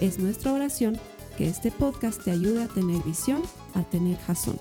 Es nuestra oración que este podcast te ayude a tener visión, a tener jazón.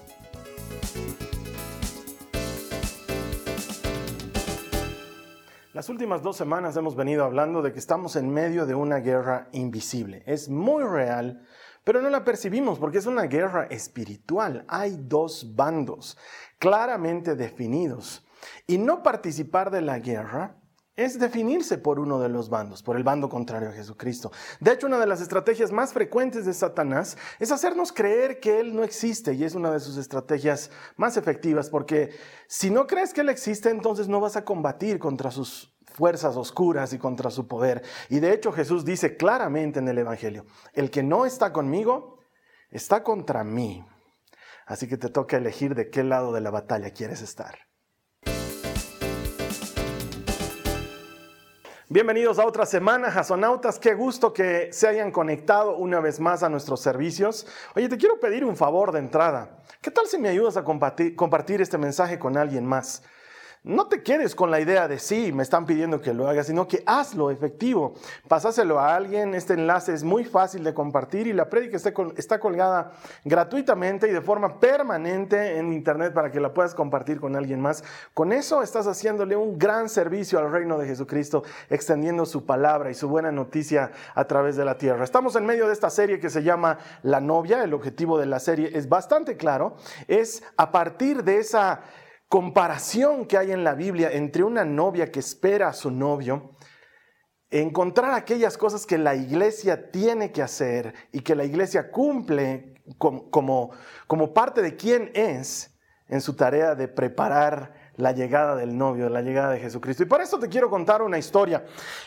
Las últimas dos semanas hemos venido hablando de que estamos en medio de una guerra invisible. Es muy real, pero no la percibimos porque es una guerra espiritual. Hay dos bandos claramente definidos. Y no participar de la guerra es definirse por uno de los bandos, por el bando contrario a Jesucristo. De hecho, una de las estrategias más frecuentes de Satanás es hacernos creer que Él no existe y es una de sus estrategias más efectivas porque si no crees que Él existe, entonces no vas a combatir contra sus fuerzas oscuras y contra su poder. Y de hecho Jesús dice claramente en el Evangelio, el que no está conmigo, está contra mí. Así que te toca elegir de qué lado de la batalla quieres estar. Bienvenidos a otra semana, jasonautas. Qué gusto que se hayan conectado una vez más a nuestros servicios. Oye, te quiero pedir un favor de entrada. ¿Qué tal si me ayudas a compartir, compartir este mensaje con alguien más? No te quedes con la idea de sí, me están pidiendo que lo haga, sino que hazlo efectivo. Pasáselo a alguien, este enlace es muy fácil de compartir y la prédica está colgada gratuitamente y de forma permanente en internet para que la puedas compartir con alguien más. Con eso estás haciéndole un gran servicio al reino de Jesucristo, extendiendo su palabra y su buena noticia a través de la tierra. Estamos en medio de esta serie que se llama La novia, el objetivo de la serie es bastante claro, es a partir de esa comparación que hay en la Biblia entre una novia que espera a su novio, encontrar aquellas cosas que la iglesia tiene que hacer y que la iglesia cumple como, parte de quién es en su tarea de preparar la llegada del novio, la llegada de Jesucristo. Y por eso te quiero contar una historia.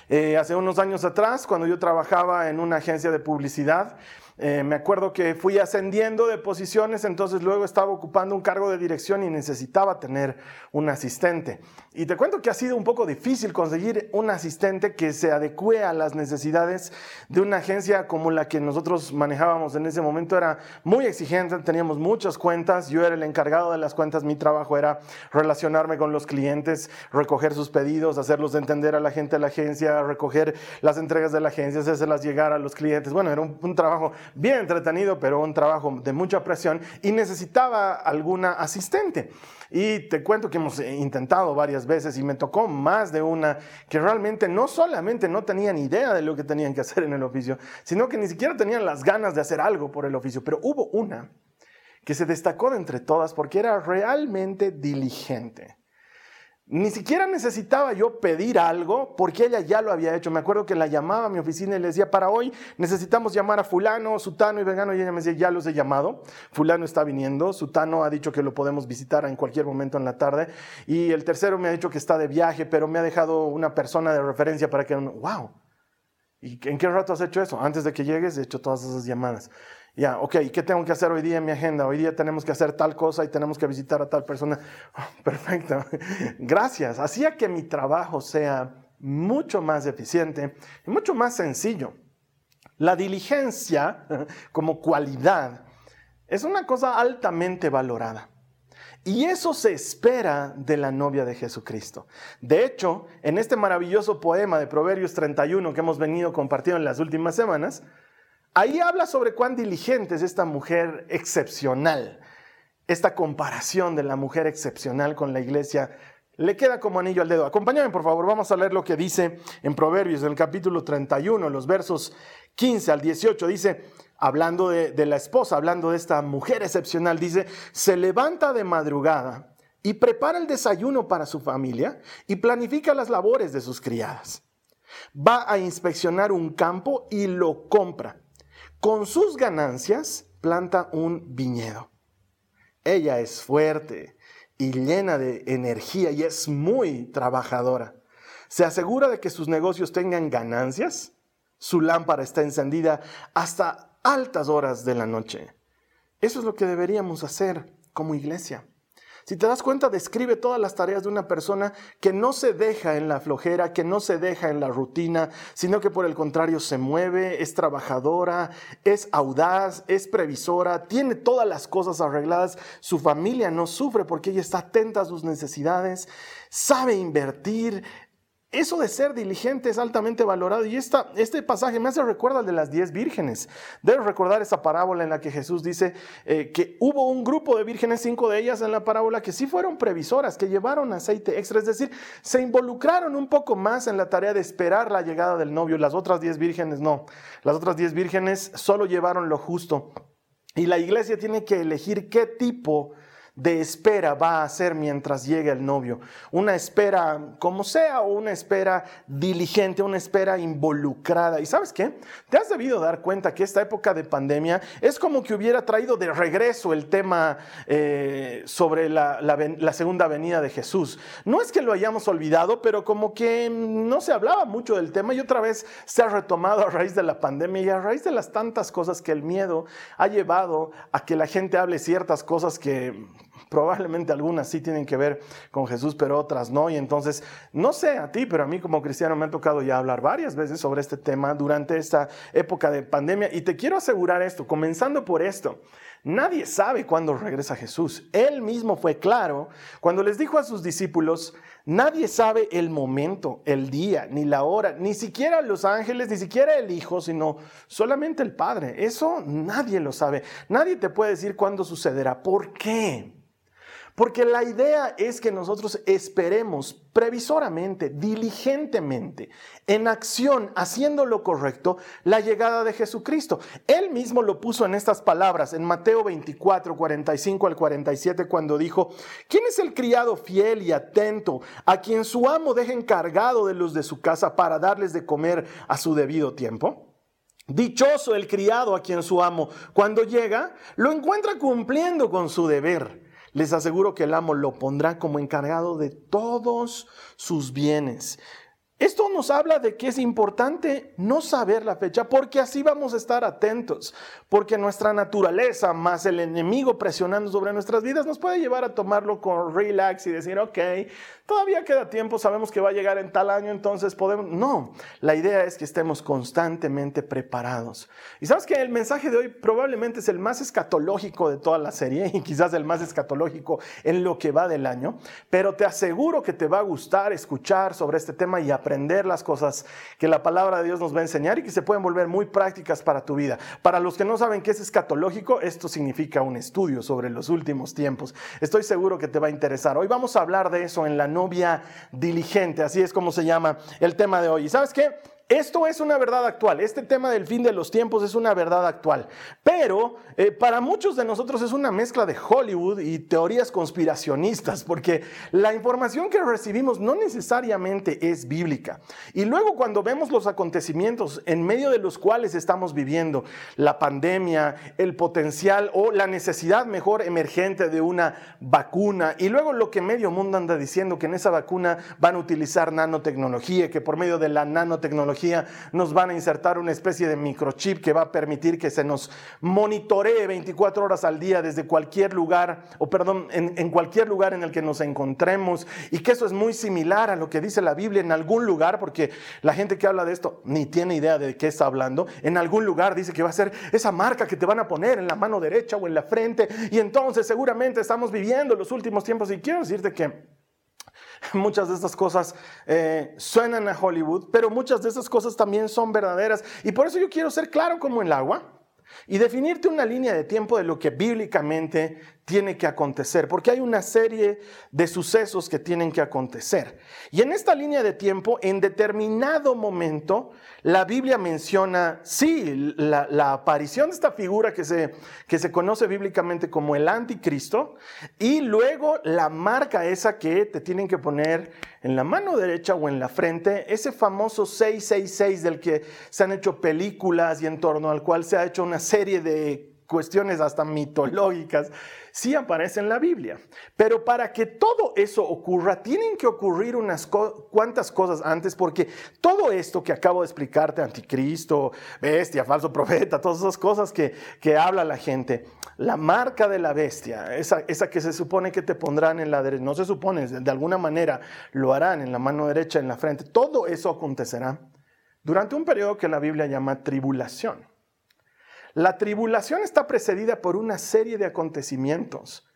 Eh, hace unos años atrás, cuando yo trabajaba en una agencia de publicidad, eh, me acuerdo que fui ascendiendo de posiciones, entonces luego estaba ocupando un cargo de dirección y necesitaba tener un asistente. Y te cuento que ha sido un poco difícil conseguir un asistente que se adecue a las necesidades de una agencia como la que nosotros manejábamos en ese momento. Era muy exigente, teníamos muchas cuentas, yo era el encargado de las cuentas, mi trabajo era relacionarme con los clientes, recoger sus pedidos, hacerlos entender a la gente de la agencia, recoger las entregas de la agencia, hacerlas llegar a los clientes. Bueno, era un trabajo bien entretenido, pero un trabajo de mucha presión y necesitaba alguna asistente. Y te cuento que hemos intentado varias veces y me tocó más de una que realmente no solamente no tenían idea de lo que tenían que hacer en el oficio, sino que ni siquiera tenían las ganas de hacer algo por el oficio. Pero hubo una que se destacó de entre todas porque era realmente diligente. Ni siquiera necesitaba yo pedir algo porque ella ya lo había hecho. Me acuerdo que la llamaba a mi oficina y le decía, para hoy necesitamos llamar a fulano, sutano y vegano. Y ella me decía, ya los he llamado. Fulano está viniendo. Sutano ha dicho que lo podemos visitar en cualquier momento en la tarde. Y el tercero me ha dicho que está de viaje, pero me ha dejado una persona de referencia para que... ¡Wow! ¿Y en qué rato has hecho eso? Antes de que llegues he hecho todas esas llamadas. Ya, ok, ¿qué tengo que hacer hoy día en mi agenda? Hoy día tenemos que hacer tal cosa y tenemos que visitar a tal persona. Oh, perfecto, gracias. Hacía que mi trabajo sea mucho más eficiente y mucho más sencillo. La diligencia como cualidad es una cosa altamente valorada. Y eso se espera de la novia de Jesucristo. De hecho, en este maravilloso poema de Proverbios 31 que hemos venido compartiendo en las últimas semanas, Ahí habla sobre cuán diligente es esta mujer excepcional. Esta comparación de la mujer excepcional con la iglesia le queda como anillo al dedo. Acompáñame, por favor, vamos a leer lo que dice en Proverbios, en el capítulo 31, los versos 15 al 18. Dice, hablando de, la esposa, hablando de esta mujer excepcional, dice, se levanta de madrugada y prepara el desayuno para su familia y planifica las labores de sus criadas. Va a inspeccionar un campo y lo compra con sus ganancias planta un viñedo. Ella es fuerte y llena de energía y es muy trabajadora. Se asegura de que sus negocios tengan ganancias. Su lámpara está encendida hasta altas horas de la noche. Eso es lo que deberíamos hacer como iglesia. Si te das cuenta, describe todas las tareas de una persona que no se deja en la flojera, que no se deja en la rutina, sino que por el contrario se mueve, es trabajadora, es audaz, es previsora, tiene todas las cosas arregladas, su familia no sufre porque ella está atenta a sus necesidades, sabe invertir, eso de ser diligente es altamente valorado y esta, este pasaje me hace recuerdo al de las diez vírgenes. Debes recordar esa parábola en la que Jesús dice eh, que hubo un grupo de vírgenes, cinco de ellas en la parábola, que sí fueron previsoras, que llevaron aceite extra, es decir, se involucraron un poco más en la tarea de esperar la llegada del novio. Las otras diez vírgenes no, las otras diez vírgenes solo llevaron lo justo. Y la iglesia tiene que elegir qué tipo de espera va a hacer mientras llegue el novio. Una espera como sea o una espera diligente, una espera involucrada. ¿Y sabes qué? Te has debido dar cuenta que esta época de pandemia es como que hubiera traído de regreso el tema eh, sobre la, la segunda venida de Jesús. No es que lo hayamos olvidado, pero como que no se hablaba mucho del tema y otra vez se ha retomado a raíz de la pandemia y a raíz de las tantas cosas que el miedo ha llevado a que la gente hable ciertas cosas que Probablemente algunas sí tienen que ver con Jesús, pero otras no. Y entonces, no sé a ti, pero a mí como cristiano me ha tocado ya hablar varias veces sobre este tema durante esta época de pandemia. Y te quiero asegurar esto, comenzando por esto. Nadie sabe cuándo regresa Jesús. Él mismo fue claro cuando les dijo a sus discípulos, nadie sabe el momento, el día, ni la hora, ni siquiera los ángeles, ni siquiera el Hijo, sino solamente el Padre. Eso nadie lo sabe. Nadie te puede decir cuándo sucederá. ¿Por qué? Porque la idea es que nosotros esperemos previsoramente, diligentemente, en acción, haciendo lo correcto, la llegada de Jesucristo. Él mismo lo puso en estas palabras, en Mateo 24, 45 al 47, cuando dijo, ¿quién es el criado fiel y atento a quien su amo deja encargado de los de su casa para darles de comer a su debido tiempo? Dichoso el criado a quien su amo, cuando llega, lo encuentra cumpliendo con su deber. Les aseguro que el amo lo pondrá como encargado de todos sus bienes. Esto nos habla de que es importante no saber la fecha porque así vamos a estar atentos, porque nuestra naturaleza más el enemigo presionando sobre nuestras vidas nos puede llevar a tomarlo con relax y decir, ok, todavía queda tiempo, sabemos que va a llegar en tal año, entonces podemos... No, la idea es que estemos constantemente preparados. Y sabes que el mensaje de hoy probablemente es el más escatológico de toda la serie y quizás el más escatológico en lo que va del año, pero te aseguro que te va a gustar escuchar sobre este tema y aprender aprender las cosas que la palabra de Dios nos va a enseñar y que se pueden volver muy prácticas para tu vida. Para los que no saben qué es escatológico, esto significa un estudio sobre los últimos tiempos. Estoy seguro que te va a interesar. Hoy vamos a hablar de eso en la novia diligente, así es como se llama el tema de hoy. ¿Y sabes qué? Esto es una verdad actual, este tema del fin de los tiempos es una verdad actual, pero eh, para muchos de nosotros es una mezcla de Hollywood y teorías conspiracionistas, porque la información que recibimos no necesariamente es bíblica. Y luego cuando vemos los acontecimientos en medio de los cuales estamos viviendo, la pandemia, el potencial o la necesidad mejor emergente de una vacuna, y luego lo que medio mundo anda diciendo, que en esa vacuna van a utilizar nanotecnología, que por medio de la nanotecnología, nos van a insertar una especie de microchip que va a permitir que se nos monitoree 24 horas al día desde cualquier lugar, o perdón, en, cualquier lugar en el que nos encontremos, y que eso es muy similar a lo que dice la Biblia en algún lugar, porque la gente que habla de esto ni tiene idea de qué está hablando, en algún lugar dice que va a ser esa marca que te van a poner en la mano derecha o en la frente, y entonces seguramente estamos viviendo los últimos tiempos, y quiero decirte que Muchas de estas cosas eh, suenan a Hollywood, pero muchas de estas cosas también son verdaderas. Y por eso yo quiero ser claro como el agua y definirte una línea de tiempo de lo que bíblicamente tiene que acontecer, porque hay una serie de sucesos que tienen que acontecer. Y en esta línea de tiempo, en determinado momento, la Biblia menciona, sí, la, aparición de esta figura que se, que se conoce bíblicamente como el anticristo, y luego la marca esa que te tienen que poner en la mano derecha o en la frente, ese famoso 666 del que se han hecho películas y en torno al cual se ha hecho una serie de cuestiones hasta mitológicas. sí aparece en la Biblia. Pero para que todo eso ocurra, tienen que ocurrir unas cuantas cosas antes, porque todo esto que acabo de explicarte, anticristo, bestia, falso profeta, todas esas cosas que, que habla la gente, la marca de la bestia, esa, esa que se supone que te pondrán en la derecha, no se supone, de alguna manera lo harán en la mano derecha, en la frente, todo eso acontecerá durante un periodo que la Biblia llama tribulación. La tribulación está precedida por una serie de acontecimientos.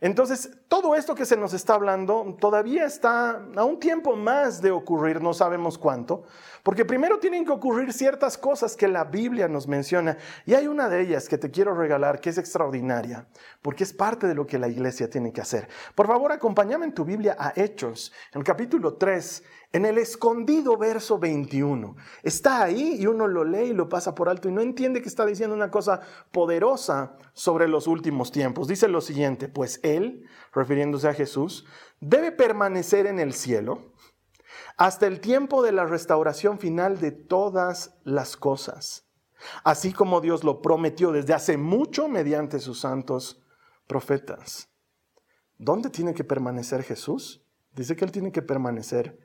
Entonces, todo esto que se nos está hablando todavía está a un tiempo más de ocurrir, no sabemos cuánto, porque primero tienen que ocurrir ciertas cosas que la Biblia nos menciona, y hay una de ellas que te quiero regalar que es extraordinaria, porque es parte de lo que la iglesia tiene que hacer. Por favor, acompáñame en tu Biblia a Hechos, en el capítulo 3, en el escondido verso 21. Está ahí y uno lo lee y lo pasa por alto y no entiende que está diciendo una cosa poderosa sobre los últimos tiempos. Dice lo siguiente, pues Él, refiriéndose a Jesús, debe permanecer en el cielo hasta el tiempo de la restauración final de todas las cosas, así como Dios lo prometió desde hace mucho mediante sus santos profetas. ¿Dónde tiene que permanecer Jesús? Dice que Él tiene que permanecer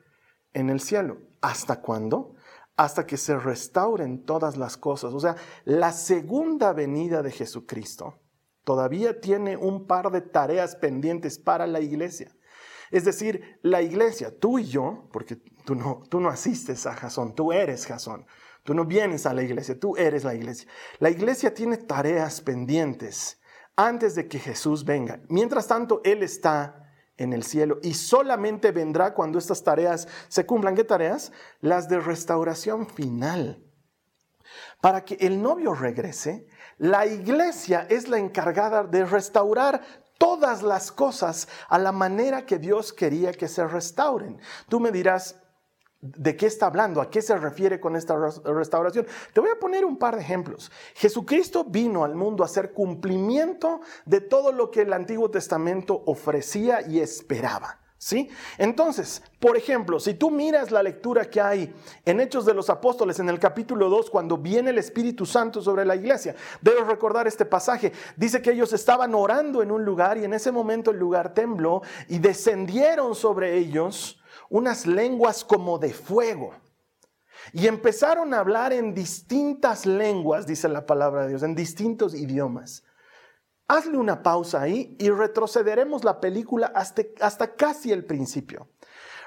en el cielo. ¿Hasta cuándo? Hasta que se restauren todas las cosas. O sea, la segunda venida de Jesucristo todavía tiene un par de tareas pendientes para la iglesia. Es decir, la iglesia, tú y yo, porque tú no, tú no asistes a Jasón, tú eres Jasón, tú no vienes a la iglesia, tú eres la iglesia. La iglesia tiene tareas pendientes antes de que Jesús venga. Mientras tanto, Él está en el cielo y solamente vendrá cuando estas tareas se cumplan. ¿Qué tareas? Las de restauración final. Para que el novio regrese, la iglesia es la encargada de restaurar todas las cosas a la manera que Dios quería que se restauren. Tú me dirás, ¿De qué está hablando? ¿A qué se refiere con esta restauración? Te voy a poner un par de ejemplos. Jesucristo vino al mundo a hacer cumplimiento de todo lo que el Antiguo Testamento ofrecía y esperaba. ¿Sí? Entonces, por ejemplo, si tú miras la lectura que hay en Hechos de los Apóstoles en el capítulo 2, cuando viene el Espíritu Santo sobre la iglesia, debes recordar este pasaje. Dice que ellos estaban orando en un lugar y en ese momento el lugar tembló y descendieron sobre ellos unas lenguas como de fuego. Y empezaron a hablar en distintas lenguas, dice la palabra de Dios, en distintos idiomas. Hazle una pausa ahí y retrocederemos la película hasta, hasta casi el principio.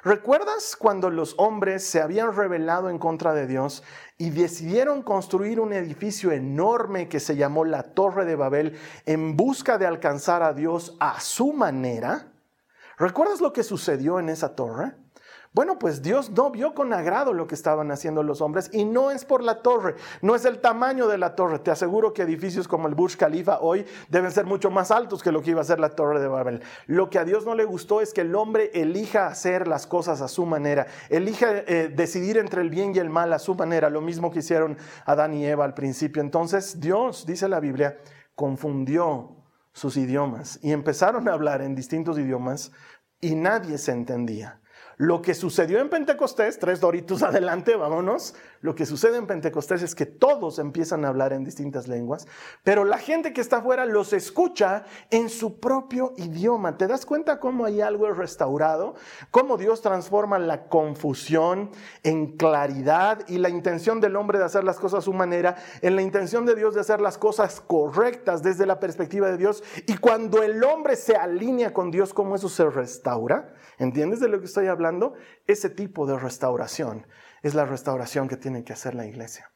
¿Recuerdas cuando los hombres se habían rebelado en contra de Dios y decidieron construir un edificio enorme que se llamó la Torre de Babel en busca de alcanzar a Dios a su manera? ¿Recuerdas lo que sucedió en esa torre? Bueno, pues Dios no vio con agrado lo que estaban haciendo los hombres y no es por la torre, no es el tamaño de la torre. Te aseguro que edificios como el Burj Khalifa hoy deben ser mucho más altos que lo que iba a ser la torre de Babel. Lo que a Dios no le gustó es que el hombre elija hacer las cosas a su manera, elija eh, decidir entre el bien y el mal a su manera, lo mismo que hicieron Adán y Eva al principio. Entonces Dios, dice la Biblia, confundió sus idiomas y empezaron a hablar en distintos idiomas y nadie se entendía. Lo que sucedió en Pentecostés, tres doritos adelante, vámonos, lo que sucede en Pentecostés es que todos empiezan a hablar en distintas lenguas, pero la gente que está afuera los escucha en su propio idioma. ¿Te das cuenta cómo hay algo restaurado? Cómo Dios transforma la confusión en claridad y la intención del hombre de hacer las cosas a su manera en la intención de Dios de hacer las cosas correctas desde la perspectiva de Dios. Y cuando el hombre se alinea con Dios, ¿cómo eso se restaura? ¿Entiendes de lo que estoy hablando? Ese tipo de restauración es la restauración que tiene que hacer la iglesia.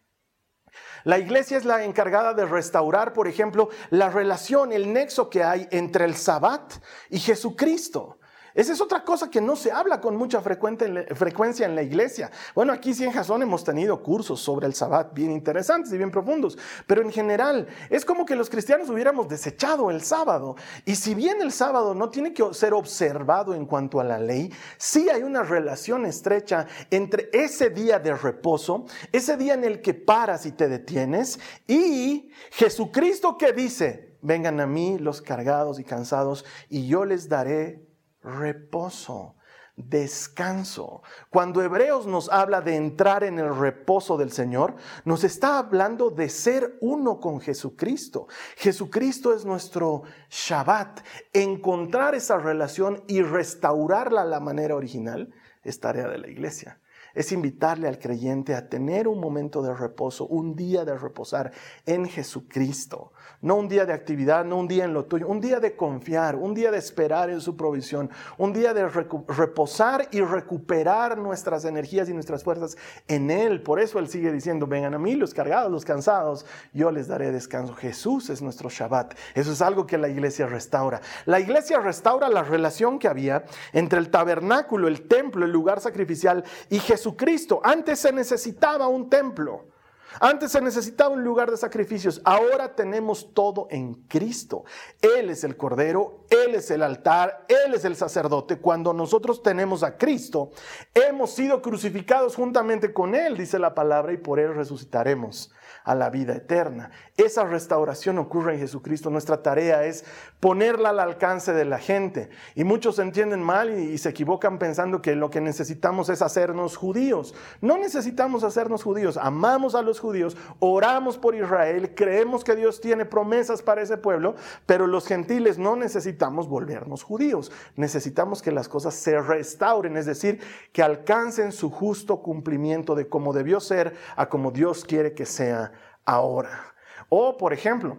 La iglesia es la encargada de restaurar, por ejemplo, la relación, el nexo que hay entre el Sabbat y Jesucristo. Esa es otra cosa que no se habla con mucha frecuencia en la iglesia. Bueno, aquí sí en Jason hemos tenido cursos sobre el Sabbat bien interesantes y bien profundos, pero en general es como que los cristianos hubiéramos desechado el sábado. Y si bien el sábado no tiene que ser observado en cuanto a la ley, sí hay una relación estrecha entre ese día de reposo, ese día en el que paras y te detienes, y Jesucristo que dice, vengan a mí los cargados y cansados, y yo les daré reposo. descanso. Cuando Hebreos nos habla de entrar en el reposo del Señor, nos está hablando de ser uno con Jesucristo. Jesucristo es nuestro Shabbat. Encontrar esa relación y restaurarla a la manera original es tarea de la iglesia es invitarle al creyente a tener un momento de reposo, un día de reposar en Jesucristo. No un día de actividad, no un día en lo tuyo, un día de confiar, un día de esperar en su provisión, un día de reposar y recuperar nuestras energías y nuestras fuerzas en Él. Por eso Él sigue diciendo, vengan a mí los cargados, los cansados, yo les daré descanso. Jesús es nuestro Shabbat. Eso es algo que la iglesia restaura. La iglesia restaura la relación que había entre el tabernáculo, el templo, el lugar sacrificial y Jesucristo. Antes se necesitaba un templo. Antes se necesitaba un lugar de sacrificios, ahora tenemos todo en Cristo. Él es el Cordero, Él es el altar, Él es el sacerdote. Cuando nosotros tenemos a Cristo, hemos sido crucificados juntamente con Él, dice la palabra, y por Él resucitaremos a la vida eterna. Esa restauración ocurre en Jesucristo. Nuestra tarea es ponerla al alcance de la gente. Y muchos entienden mal y, se equivocan pensando que lo que necesitamos es hacernos judíos. No necesitamos hacernos judíos. Amamos a los judíos, oramos por Israel, creemos que Dios tiene promesas para ese pueblo, pero los gentiles no necesitamos volvernos judíos. Necesitamos que las cosas se restauren, es decir, que alcancen su justo cumplimiento de cómo debió ser a como Dios quiere que sea ahora. O, por ejemplo,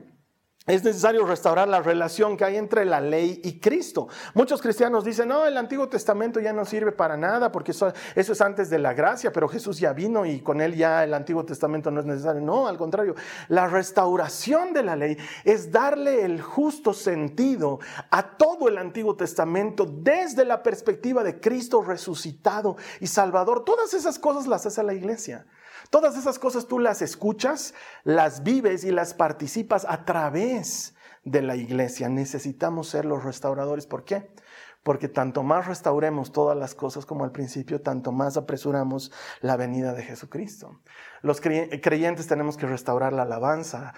es necesario restaurar la relación que hay entre la ley y Cristo. Muchos cristianos dicen, no, el Antiguo Testamento ya no sirve para nada porque eso, es antes de la gracia, pero Jesús ya vino y con él ya el Antiguo Testamento no es necesario. No, al contrario, la restauración de la ley es darle el justo sentido a todo el Antiguo Testamento desde la perspectiva de Cristo resucitado y Salvador. Todas esas cosas las hace la iglesia. Todas esas cosas tú las escuchas, las vives y las participas a través de la iglesia. Necesitamos ser los restauradores. ¿Por qué? Porque tanto más restauremos todas las cosas como al principio, tanto más apresuramos la venida de Jesucristo. Los creyentes tenemos que restaurar la alabanza,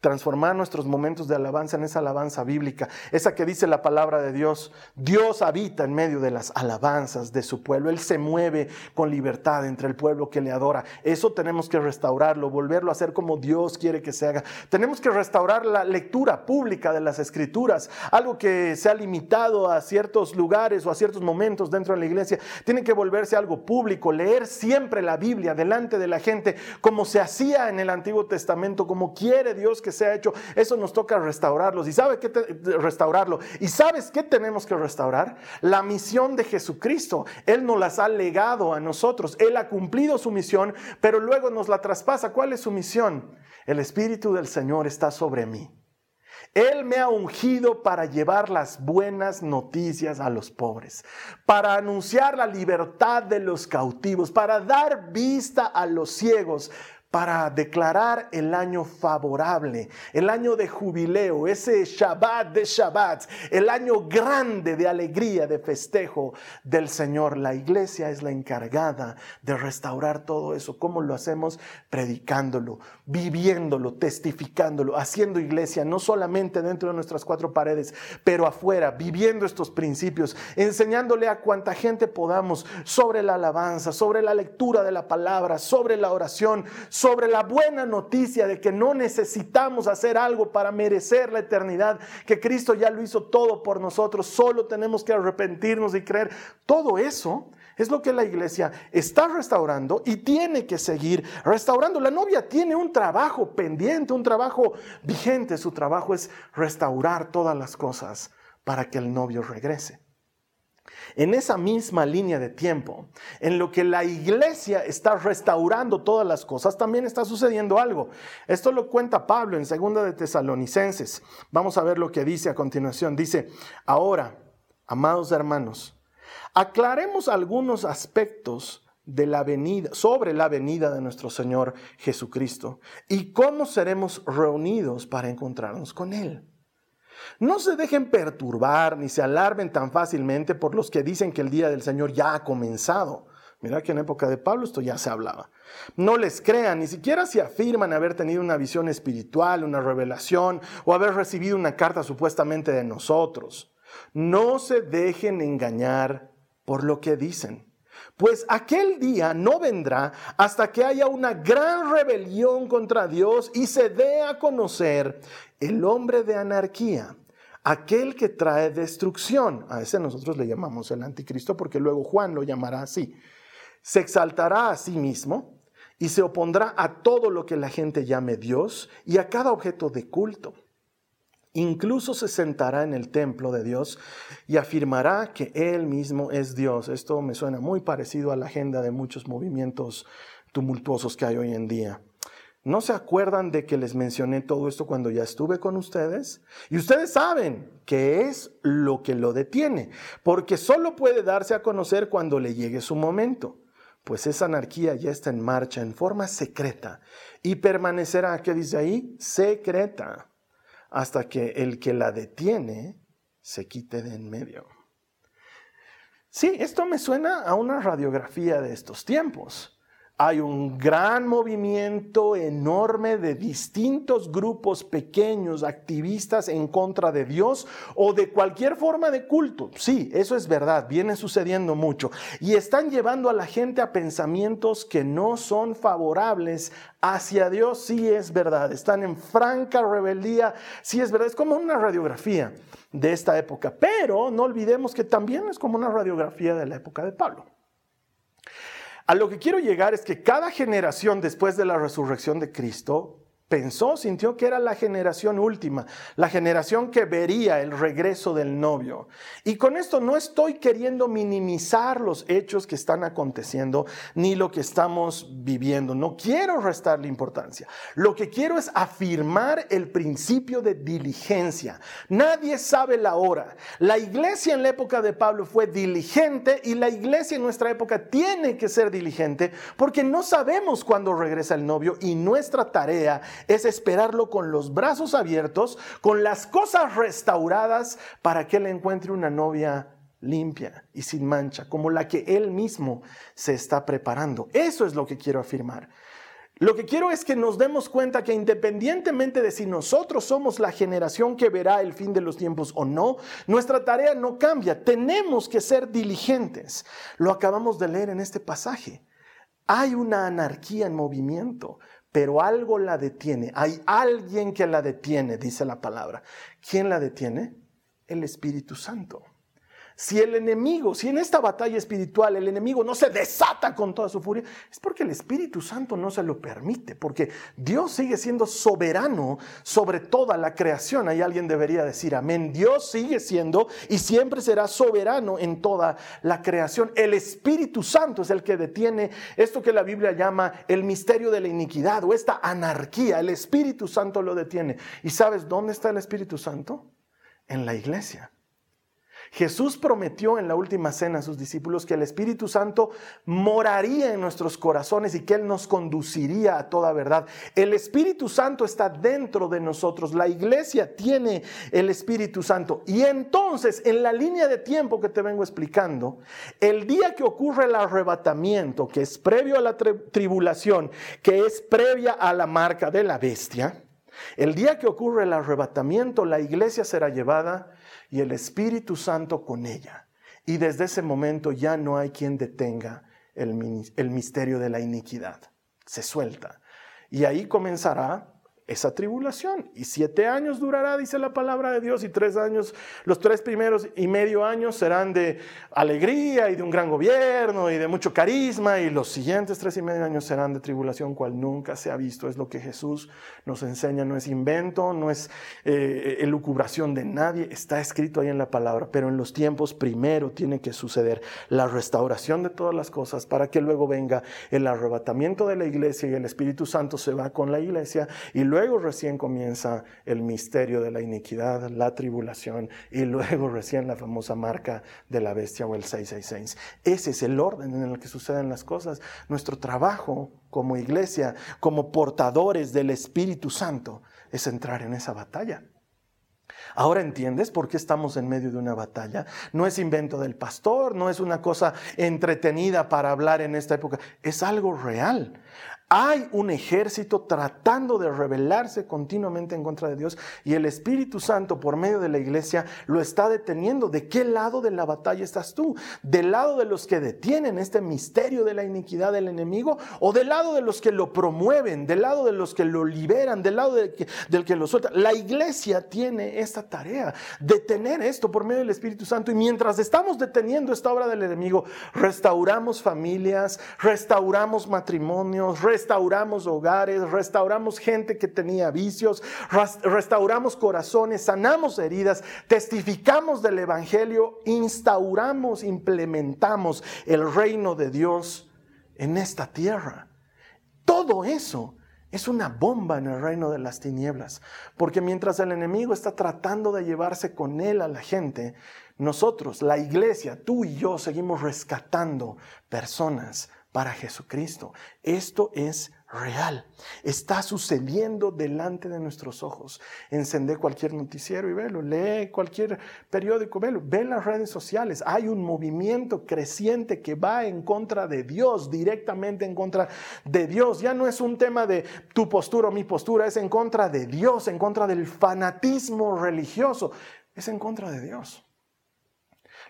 transformar nuestros momentos de alabanza en esa alabanza bíblica, esa que dice la palabra de Dios. Dios habita en medio de las alabanzas de su pueblo. Él se mueve con libertad entre el pueblo que le adora. Eso tenemos que restaurarlo, volverlo a hacer como Dios quiere que se haga. Tenemos que restaurar la lectura pública de las escrituras, algo que se ha limitado a ciertos lugares o a ciertos momentos dentro de la iglesia. Tiene que volverse algo público, leer siempre la Biblia delante de la gente, como se hacía en el Antiguo Testamento, como quiere Dios que se ha hecho, eso nos toca restaurarlos. ¿Y sabe qué restaurarlo? ¿Y sabes qué tenemos que restaurar? La misión de Jesucristo. Él nos las ha legado a nosotros. Él ha cumplido su misión, pero luego nos la traspasa. ¿Cuál es su misión? El Espíritu del Señor está sobre mí. Él me ha ungido para llevar las buenas noticias a los pobres, para anunciar la libertad de los cautivos, para dar vista a los ciegos, para declarar el año favorable, el año de jubileo, ese Shabbat de Shabbat, el año grande de alegría, de festejo del Señor. La iglesia es la encargada de restaurar todo eso. ¿Cómo lo hacemos? Predicándolo, viviéndolo, testificándolo, haciendo iglesia, no solamente dentro de nuestras cuatro paredes, pero afuera, viviendo estos principios, enseñándole a cuanta gente podamos sobre la alabanza, sobre la lectura de la palabra, sobre la oración, sobre la buena noticia de que no necesitamos hacer algo para merecer la eternidad, que Cristo ya lo hizo todo por nosotros, solo tenemos que arrepentirnos y creer. Todo eso es lo que la iglesia está restaurando y tiene que seguir restaurando. La novia tiene un trabajo pendiente, un trabajo vigente. Su trabajo es restaurar todas las cosas para que el novio regrese. En esa misma línea de tiempo, en lo que la iglesia está restaurando todas las cosas, también está sucediendo algo. Esto lo cuenta Pablo en Segunda de Tesalonicenses. Vamos a ver lo que dice a continuación. Dice, ahora, amados hermanos, aclaremos algunos aspectos de la venida, sobre la venida de nuestro Señor Jesucristo y cómo seremos reunidos para encontrarnos con Él. No se dejen perturbar ni se alarmen tan fácilmente por los que dicen que el día del Señor ya ha comenzado. Mira que en época de Pablo esto ya se hablaba. No les crean, ni siquiera si afirman haber tenido una visión espiritual, una revelación o haber recibido una carta supuestamente de nosotros. No se dejen engañar por lo que dicen. Pues aquel día no vendrá hasta que haya una gran rebelión contra Dios y se dé a conocer el hombre de anarquía, aquel que trae destrucción. A ese nosotros le llamamos el anticristo porque luego Juan lo llamará así. Se exaltará a sí mismo y se opondrá a todo lo que la gente llame Dios y a cada objeto de culto. Incluso se sentará en el templo de Dios y afirmará que Él mismo es Dios. Esto me suena muy parecido a la agenda de muchos movimientos tumultuosos que hay hoy en día. ¿No se acuerdan de que les mencioné todo esto cuando ya estuve con ustedes? Y ustedes saben que es lo que lo detiene, porque solo puede darse a conocer cuando le llegue su momento, pues esa anarquía ya está en marcha en forma secreta y permanecerá, ¿qué dice ahí? Secreta hasta que el que la detiene se quite de en medio. Sí, esto me suena a una radiografía de estos tiempos hay un gran movimiento enorme de distintos grupos pequeños, activistas en contra de Dios o de cualquier forma de culto. Sí, eso es verdad, viene sucediendo mucho. Y están llevando a la gente a pensamientos que no son favorables hacia Dios. Sí, es verdad. Están en franca rebeldía. Sí, es verdad. Es como una radiografía de esta época. Pero no olvidemos que también es como una radiografía de la época de Pablo. A lo que quiero llegar es que cada generación después de la resurrección de Cristo pensó, sintió que era la generación última, la generación que vería el regreso del novio. Y con esto no estoy queriendo minimizar los hechos que están aconteciendo ni lo que estamos viviendo. No quiero restarle importancia. Lo que quiero es afirmar el principio de diligencia. Nadie sabe la hora. La iglesia en la época de Pablo fue diligente y la iglesia en nuestra época tiene que ser diligente porque no sabemos cuándo regresa el novio y nuestra tarea es esperarlo con los brazos abiertos, con las cosas restauradas para que él encuentre una novia limpia y sin mancha, como la que él mismo se está preparando. Eso es lo que quiero afirmar. Lo que quiero es que nos demos cuenta que independientemente de si nosotros somos la generación que verá el fin de los tiempos o no, nuestra tarea no cambia. Tenemos que ser diligentes. Lo acabamos de leer en este pasaje. Hay una anarquía en movimiento pero algo la detiene. Hay alguien que la detiene, dice la palabra. ¿Quién la detiene? El Espíritu Santo. Si el enemigo, si en esta batalla espiritual el enemigo no se desata con toda su furia, es porque el Espíritu Santo no se lo permite, porque Dios sigue siendo soberano sobre toda la creación. Ahí alguien debería decir amén. Dios sigue siendo y siempre será soberano en toda la creación. El Espíritu Santo es el que detiene esto que la Biblia llama el misterio de la iniquidad o esta anarquía. El Espíritu Santo lo detiene. ¿Y sabes dónde está el Espíritu Santo? En la iglesia. Jesús prometió en la última cena a sus discípulos que el Espíritu Santo moraría en nuestros corazones y que Él nos conduciría a toda verdad. El Espíritu Santo está dentro de nosotros. La iglesia tiene el Espíritu Santo. Y entonces, en la línea de tiempo que te vengo explicando, el día que ocurre el arrebatamiento, que es previo a la tribulación, que es previa a la marca de la bestia, el día que ocurre el arrebatamiento, la iglesia será llevada y el Espíritu Santo con ella. Y desde ese momento ya no hay quien detenga el, misterio de la iniquidad. Se suelta. Y ahí comenzará esa tribulación. Y siete años durará, dice la palabra de Dios, y tres años, los tres primeros y medio años serán de alegría y de un gran gobierno y de mucho carisma, y los siguientes tres y medio años serán de tribulación, cual nunca se ha visto. Es lo que Jesús nos enseña, no es invento, no es eh, elucubración de nadie, está escrito ahí en la palabra, pero en los tiempos primero tiene que suceder la restauración de todas las cosas para que luego venga el arrebatamiento de la iglesia y el Espíritu Santo se va con la iglesia y luego recién comienza el misterio de la iniquidad, la tribulación, y luego recién la famosa marca de la bestia o el 666. Ese es el orden en el que suceden las cosas. Nuestro trabajo como iglesia, como portadores del Espíritu Santo, es entrar en esa batalla. Ahora entiendes por qué estamos en medio de una batalla. No es invento del pastor, no es una cosa entretenida para hablar en esta época, es algo real. Hay un ejército tratando de rebelarse continuamente en contra de Dios y el Espíritu Santo por medio de la iglesia lo está deteniendo. ¿De qué lado de la batalla estás tú? ¿Del lado de los que detienen este misterio de la iniquidad del enemigo o del lado de los que lo promueven, del lado de los que lo liberan, del lado del que, del que lo suelta? La iglesia tiene esta tarea, detener esto por medio del Espíritu Santo y mientras estamos deteniendo esta obra del enemigo, restauramos familias, restauramos matrimonios, restauramos hogares, restauramos gente que tenía vicios, restauramos corazones, sanamos heridas, testificamos del Evangelio, instauramos, implementamos el reino de Dios en esta tierra. Todo eso es una bomba en el reino de las tinieblas, porque mientras el enemigo está tratando de llevarse con él a la gente, nosotros, la iglesia, tú y yo, seguimos rescatando personas para Jesucristo. Esto es real. Está sucediendo delante de nuestros ojos. Encende cualquier noticiero y velo. Lee cualquier periódico, velo. Ve las redes sociales. Hay un movimiento creciente que va en contra de Dios, directamente en contra de Dios. Ya no es un tema de tu postura o mi postura, es en contra de Dios, en contra del fanatismo religioso. Es en contra de Dios.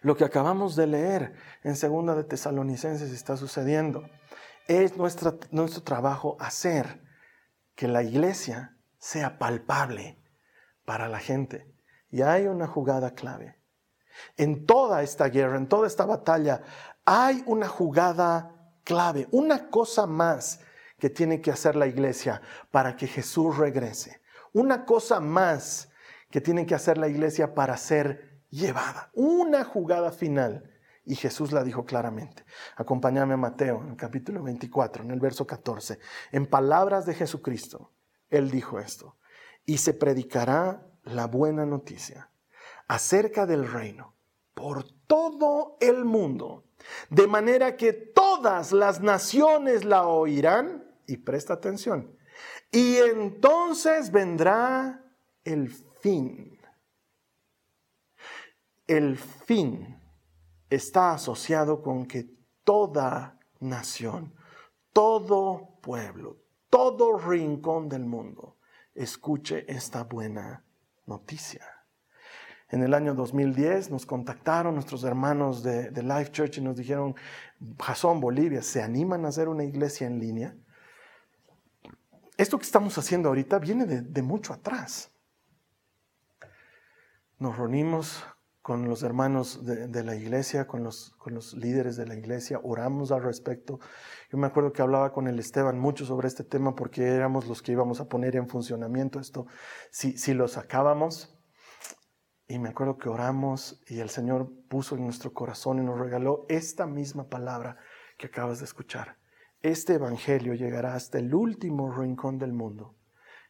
Lo que acabamos de leer en Segunda de Tesalonicenses está sucediendo. Es nuestro trabajo hacer que la iglesia sea palpable para la gente. Y hay una jugada clave. En toda esta guerra, en toda esta batalla, hay una jugada clave, una cosa más que tiene que hacer la iglesia para que Jesús regrese. Una cosa más que tiene que hacer la iglesia para ser llevada, una jugada final. Y Jesús la dijo claramente. Acompáñame a Mateo en el capítulo 24, en el verso 14. En palabras de Jesucristo, Él dijo esto. Y se predicará la buena noticia acerca del reino por todo el mundo, de manera que todas las naciones la oirán, y presta atención, y entonces vendrá el fin el fin está asociado con que toda nación, todo pueblo, todo rincón del mundo escuche esta buena noticia. En el año 2010 nos contactaron nuestros hermanos de, Life Church y nos dijeron, Jason, Bolivia, ¿se animan a hacer una iglesia en línea? Esto que estamos haciendo ahorita viene de, de mucho atrás. Nos reunimos con los hermanos de, la iglesia, con los, con los, líderes de la iglesia, oramos al respecto. Yo me acuerdo que hablaba con el Esteban mucho sobre este tema porque éramos los que íbamos a poner en funcionamiento esto si, si lo sacábamos. Y me acuerdo que oramos y el Señor puso en nuestro corazón y nos regaló esta misma palabra que acabas de escuchar. Este Evangelio llegará hasta el último rincón del mundo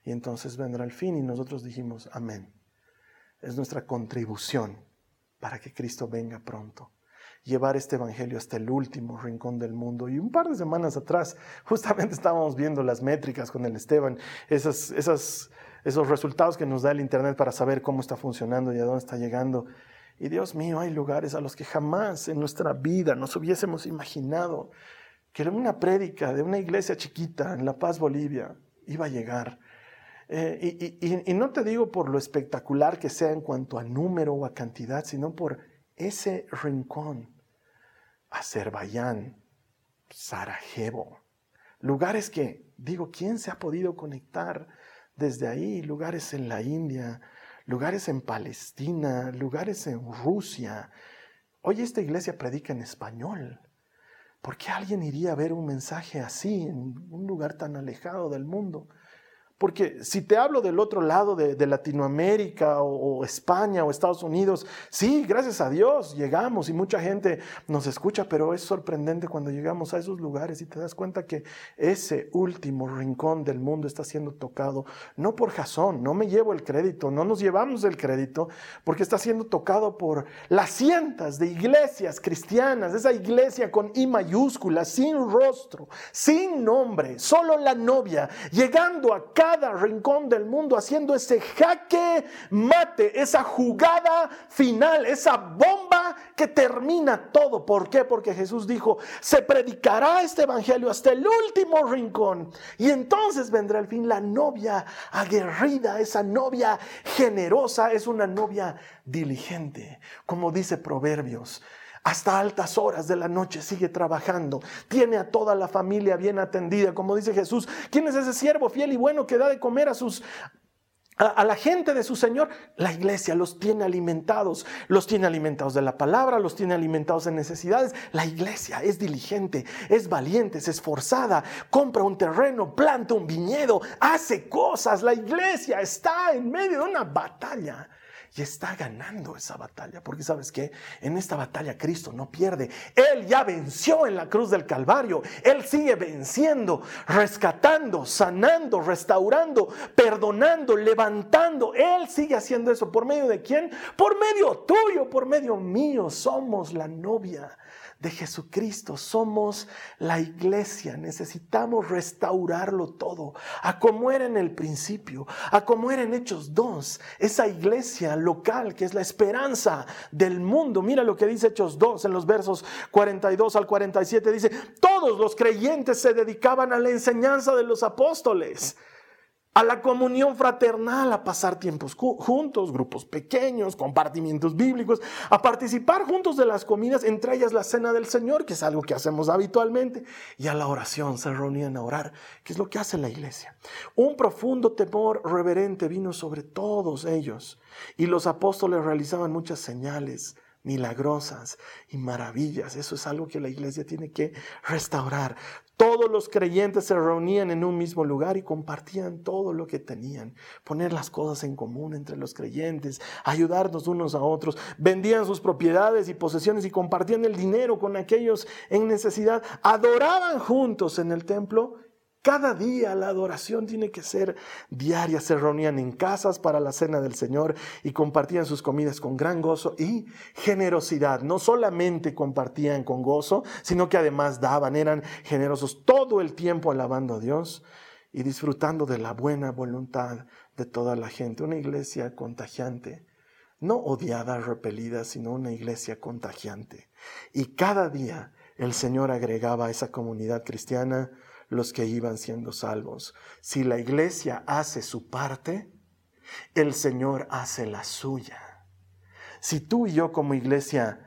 y entonces vendrá el fin y nosotros dijimos, amén. Es nuestra contribución para que Cristo venga pronto. Llevar este Evangelio hasta el último rincón del mundo. Y un par de semanas atrás, justamente estábamos viendo las métricas con el Esteban, esas, esas, esos resultados que nos da el Internet para saber cómo está funcionando y a dónde está llegando. Y Dios mío, hay lugares a los que jamás en nuestra vida nos hubiésemos imaginado que una prédica de una iglesia chiquita en La Paz, Bolivia, iba a llegar. Eh, y, no te digo por lo espectacular que sea en cuanto a número o a cantidad, sino por ese rincón. Azerbaiyán, Sarajevo, lugares que, digo, ¿quién se ha podido conectar desde ahí? Lugares en la India, lugares en Palestina, lugares en Rusia. Hoy esta iglesia predica en español. ¿Por qué alguien iría a ver un mensaje así en un lugar tan alejado del mundo? Porque si te hablo del otro lado de, Latinoamérica o, España o Estados Unidos, sí, gracias a Dios llegamos y mucha gente nos escucha, pero es sorprendente cuando llegamos a esos lugares y te das cuenta que ese último rincón del mundo está siendo tocado, no por Jasón, no me llevo el crédito, no nos llevamos el crédito, porque está siendo tocado por las cientos de iglesias cristianas, esa iglesia con I mayúscula, sin rostro, sin nombre, solo la novia, llegando a cada cada rincón del mundo haciendo ese jaque mate, esa jugada final, esa bomba que termina todo. ¿Por qué? Porque Jesús dijo, se predicará este evangelio hasta el último rincón y entonces vendrá el fin. La novia aguerrida, esa novia generosa, es una novia diligente, como dice Proverbios. Hasta altas horas de la noche sigue trabajando. Tiene a toda la familia bien atendida. Como dice Jesús, ¿quién es ese siervo fiel y bueno que da de comer a sus a, la gente de su Señor, la iglesia los tiene alimentados, los tiene alimentados de la palabra, los tiene alimentados en necesidades. La iglesia es diligente, es valiente, es esforzada, compra un terreno, planta un viñedo, hace cosas. La iglesia está en medio de una batalla y está ganando esa batalla. Porque sabes que en esta batalla Cristo no pierde. Él ya venció en la cruz del Calvario. Él sigue venciendo, rescatando, sanando, restaurando, perdonando, levantando. Él sigue haciendo eso. ¿Por medio de quién? Por medio tuyo, por medio mío. Somos la novia de Jesucristo. Somos la iglesia. Necesitamos restaurarlo todo. A como era en el principio, a como era en Hechos 2. Esa iglesia local que es la esperanza del mundo. Mira lo que dice Hechos 2 en los versos 42 al 47. Dice, todos los creyentes se dedicaban a la enseñanza de los apóstoles a la comunión fraternal, a pasar tiempos juntos, grupos pequeños, compartimientos bíblicos, a participar juntos de las comidas, entre ellas la cena del Señor, que es algo que hacemos habitualmente, y a la oración, se reunían a orar, que es lo que hace la iglesia. Un profundo temor reverente vino sobre todos ellos, y los apóstoles realizaban muchas señales milagrosas y maravillas. Eso es algo que la iglesia tiene que restaurar. Todos los creyentes se reunían en un mismo lugar y compartían todo lo que tenían. Poner las cosas en común entre los creyentes, ayudarnos unos a otros. Vendían sus propiedades y posesiones y compartían el dinero con aquellos en necesidad. Adoraban juntos en el templo cada día la adoración tiene que ser diaria. Se reunían en casas para la cena del Señor y compartían sus comidas con gran gozo y generosidad. No solamente compartían con gozo, sino que además daban, eran generosos todo el tiempo alabando a Dios y disfrutando de la buena voluntad de toda la gente. Una iglesia contagiante, no odiada, repelida, sino una iglesia contagiante. Y cada día el Señor agregaba a esa comunidad cristiana los que iban siendo salvos. Si la iglesia hace su parte, el Señor hace la suya. Si tú y yo como iglesia,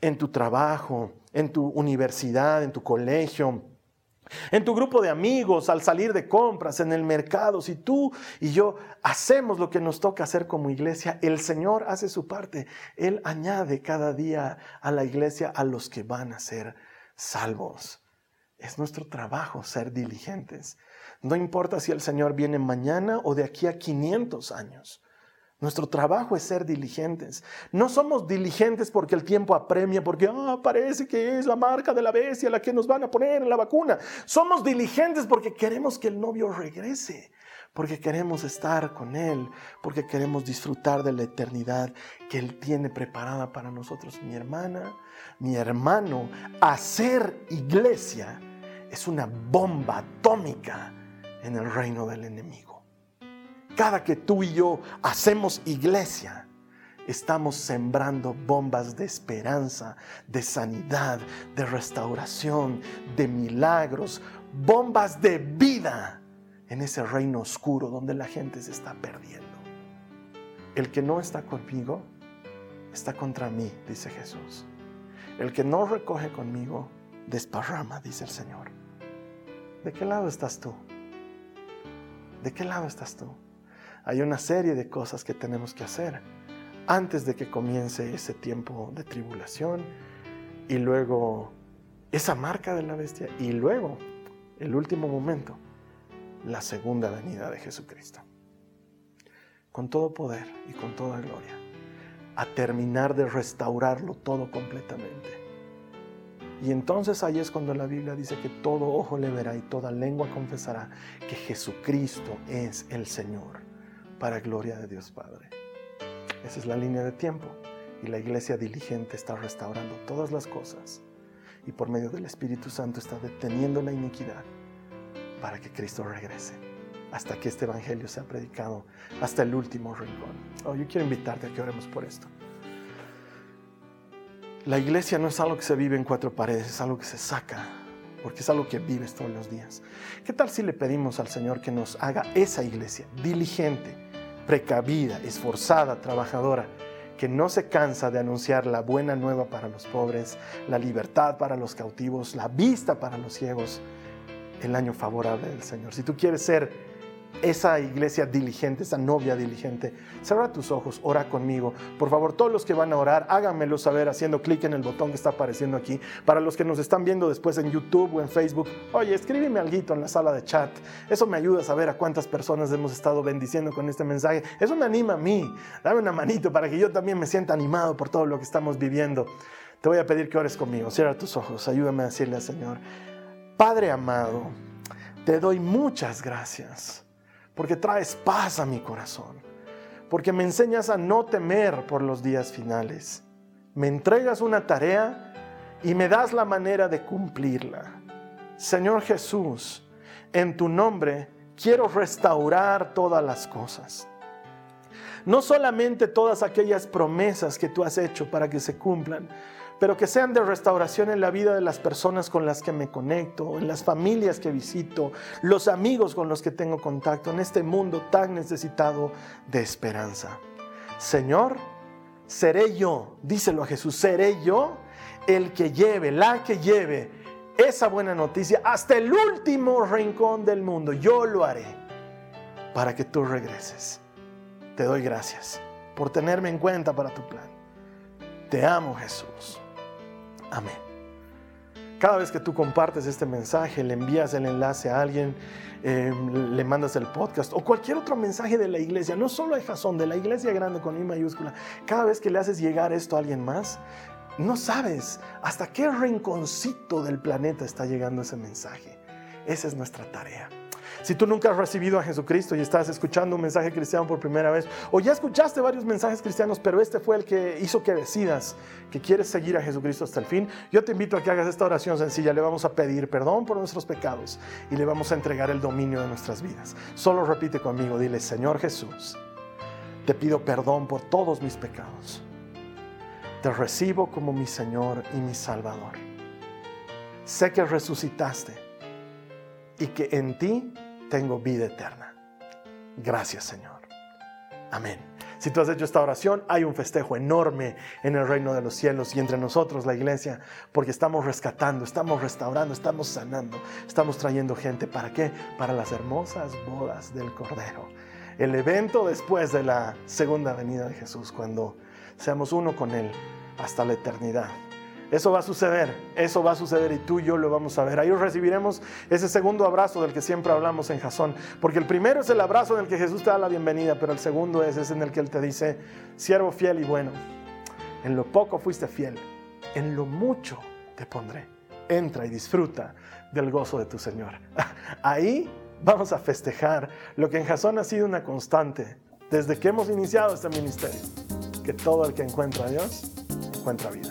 en tu trabajo, en tu universidad, en tu colegio, en tu grupo de amigos, al salir de compras, en el mercado, si tú y yo hacemos lo que nos toca hacer como iglesia, el Señor hace su parte. Él añade cada día a la iglesia a los que van a ser salvos. Es nuestro trabajo ser diligentes. No importa si el Señor viene mañana o de aquí a 500 años. Nuestro trabajo es ser diligentes. No somos diligentes porque el tiempo apremia, porque ah, parece que es la marca de la bestia la que nos van a poner en la vacuna. Somos diligentes porque queremos que el novio regrese, porque queremos estar con Él, porque queremos disfrutar de la eternidad que Él tiene preparada para nosotros. Mi hermana, mi hermano, hacer iglesia es una bomba atómica en el reino del enemigo. Cada que tú y yo hacemos iglesia, estamos sembrando bombas de esperanza, de sanidad, de restauración, de milagros, bombas de vida en ese reino oscuro donde la gente se está perdiendo. El que no está conmigo está contra mí, dice Jesús. El que no recoge conmigo, desparrama, dice el Señor. ¿De qué lado estás tú? ¿De qué lado estás tú? Hay una serie de cosas que tenemos que hacer antes de que comience ese tiempo de tribulación y luego esa marca de la bestia y luego el último momento, la segunda venida de Jesucristo. Con todo poder y con toda gloria a terminar de restaurarlo todo completamente. Y entonces ahí es cuando la Biblia dice que todo ojo le verá y toda lengua confesará que Jesucristo es el Señor, para gloria de Dios Padre. Esa es la línea de tiempo y la iglesia diligente está restaurando todas las cosas y por medio del Espíritu Santo está deteniendo la iniquidad para que Cristo regrese. hasta que este Evangelio sea predicado hasta el último rincón. Oh, yo quiero invitarte a que oremos por esto. La iglesia no es algo que se vive en cuatro paredes, es algo que se saca, porque es algo que vives todos los días. ¿Qué tal si le pedimos al Señor que nos haga esa iglesia diligente, precavida, esforzada, trabajadora? que no se cansa de anunciar la buena nueva para los pobres, la libertad para los cautivos, la vista para los ciegos, el año favorable del Señor. Si tú quieres ser esa iglesia diligente, esa novia diligente. Cierra tus ojos, ora conmigo. Por favor, todos los que van a orar, háganmelo saber haciendo clic en el botón que está apareciendo aquí. Para los que nos están viendo después en YouTube o en Facebook, oye, escríbeme algo en la sala de chat. Eso me ayuda a saber a cuántas personas hemos estado bendiciendo con este mensaje. Eso me anima a mí. Dame una manito para que yo también me sienta animado por todo lo que estamos viviendo. Te voy a pedir que ores conmigo. Cierra tus ojos. Ayúdame a decirle al Señor, Padre amado, te doy muchas gracias porque traes paz a mi corazón, porque me enseñas a no temer por los días finales. Me entregas una tarea y me das la manera de cumplirla. Señor Jesús, en tu nombre quiero restaurar todas las cosas. No solamente todas aquellas promesas que tú has hecho para que se cumplan, pero que sean de restauración en la vida de las personas con las que me conecto, en las familias que visito, los amigos con los que tengo contacto, en este mundo tan necesitado de esperanza. Señor, seré yo, díselo a Jesús, seré yo el que lleve, la que lleve esa buena noticia hasta el último rincón del mundo. Yo lo haré para que tú regreses. Te doy gracias por tenerme en cuenta para tu plan. Te amo Jesús. Amén. Cada vez que tú compartes este mensaje, le envías el enlace a alguien, em, le mandas el podcast o cualquier otro mensaje de la iglesia, no solo de Jason, de la iglesia grande con I mayúscula, cada vez que le haces llegar esto a alguien más, no sabes hasta qué rinconcito del planeta está llegando ese mensaje. Esa es nuestra tarea. Si tú nunca has recibido a Jesucristo y estás escuchando un mensaje cristiano por primera vez, o ya escuchaste varios mensajes cristianos, pero este fue el que hizo que decidas que quieres seguir a Jesucristo hasta el fin, yo te invito a que hagas esta oración sencilla. Le vamos a pedir perdón por nuestros pecados y le vamos a entregar el dominio de nuestras vidas. Solo repite conmigo, dile, Señor Jesús, te pido perdón por todos mis pecados. Te recibo como mi Señor y mi Salvador. Sé que resucitaste y que en ti tengo vida eterna. Gracias Señor. Amén. Si tú has hecho esta oración, hay un festejo enorme en el reino de los cielos y entre nosotros, la iglesia, porque estamos rescatando, estamos restaurando, estamos sanando, estamos trayendo gente. ¿Para qué? Para las hermosas bodas del Cordero. El evento después de la segunda venida de Jesús, cuando seamos uno con Él hasta la eternidad. Eso va a suceder, eso va a suceder y tú y yo lo vamos a ver. Ahí recibiremos ese segundo abrazo del que siempre hablamos en Jasón, porque el primero es el abrazo en el que Jesús te da la bienvenida, pero el segundo es ese en el que Él te dice, siervo fiel y bueno, en lo poco fuiste fiel, en lo mucho te pondré. Entra y disfruta del gozo de tu Señor. Ahí vamos a festejar lo que en Jasón ha sido una constante desde que hemos iniciado este ministerio, que todo el que encuentra a Dios encuentra vida.